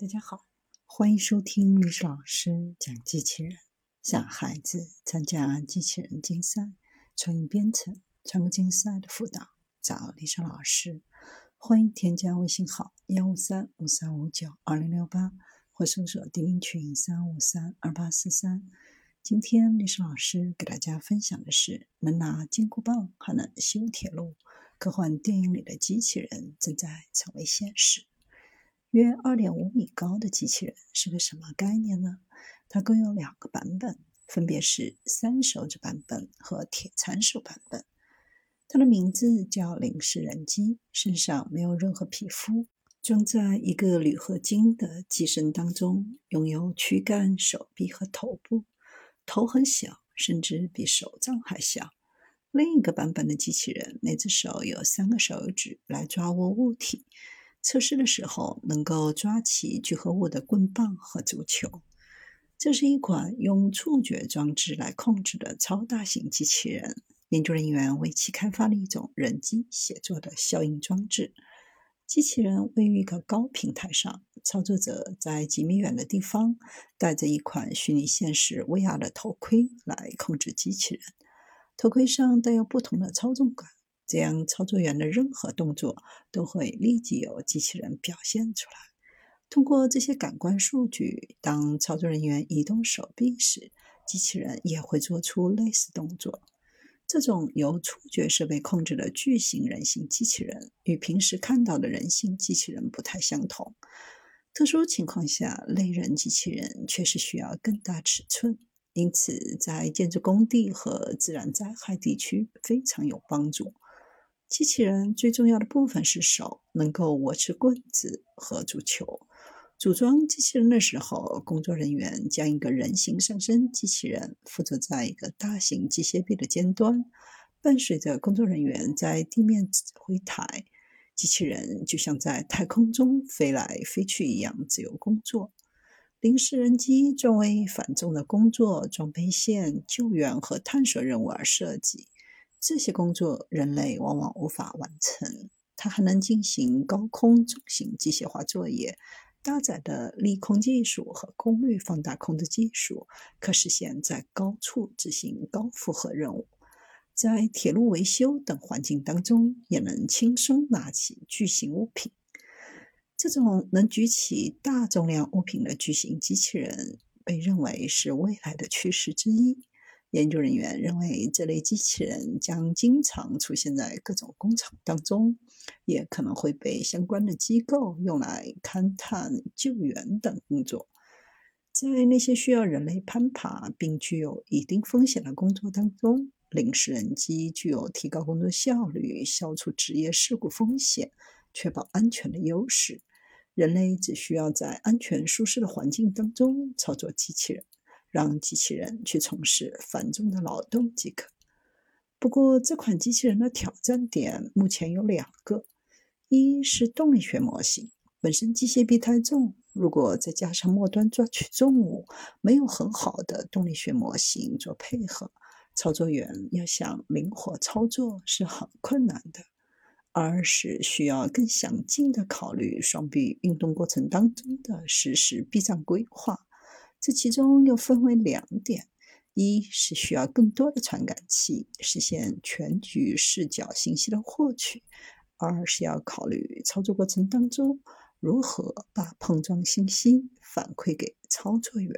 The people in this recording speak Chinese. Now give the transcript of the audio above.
大家好，欢迎收听历史老师讲机器人。想孩子参加机器人竞赛、创意编程、创客竞赛的辅导，找历史老师。欢迎添加微信号幺五三五三五九二零六八，或搜索钉钉群三五三二八四三。今天历史老师给大家分享的是：能拿金箍棒还能修铁路，科幻电影里的机器人正在成为现实。约二点五米高的机器人是个什么概念呢？它共有两个版本，分别是三手指版本和铁铲手版本。它的名字叫零式人机，身上没有任何皮肤，装在一个铝合金的机身当中，拥有躯干、手臂和头部。头很小，甚至比手掌还小。另一个版本的机器人，每只手有三个手指来抓握物体。测试的时候能够抓起聚合物的棍棒和足球。这是一款用触觉装置来控制的超大型机器人。研究人员为其开发了一种人机协作的效应装置。机器人位于一个高平台上，操作者在几米远的地方戴着一款虚拟现实 VR 的头盔来控制机器人。头盔上带有不同的操纵杆。这样，操作员的任何动作都会立即由机器人表现出来。通过这些感官数据，当操作人员移动手臂时，机器人也会做出类似动作。这种由触觉设备控制的巨型人形机器人与平时看到的人形机器人不太相同。特殊情况下，类人机器人确实需要更大尺寸，因此在建筑工地和自然灾害地区非常有帮助。机器人最重要的部分是手，能够握持棍子和足球。组装机器人的时候，工作人员将一个人形上身机器人附着在一个大型机械臂的尖端，伴随着工作人员在地面指挥台，机器人就像在太空中飞来飞去一样自由工作。临时人机专为繁重的工作、装备线、救援和探索任务而设计。这些工作人类往往无法完成。它还能进行高空重型机械化作业，搭载的力控技术和功率放大控制技术，可实现在高处执行高负荷任务。在铁路维修等环境当中，也能轻松拿起巨型物品。这种能举起大重量物品的巨型机器人，被认为是未来的趋势之一。研究人员认为，这类机器人将经常出现在各种工厂当中，也可能会被相关的机构用来勘探、救援等工作。在那些需要人类攀爬并具有一定风险的工作当中，临时人机具有提高工作效率、消除职业事故风险、确保安全的优势。人类只需要在安全舒适的环境当中操作机器人。让机器人去从事繁重的劳动即可。不过，这款机器人的挑战点目前有两个：一是动力学模型本身机械臂太重，如果再加上末端抓取重物，没有很好的动力学模型做配合，操作员要想灵活操作是很困难的；二是需要更详尽的考虑双臂运动过程当中的实时避障规划。这其中又分为两点：一是需要更多的传感器实现全局视角信息的获取；二是要考虑操作过程当中如何把碰撞信息反馈给操作员。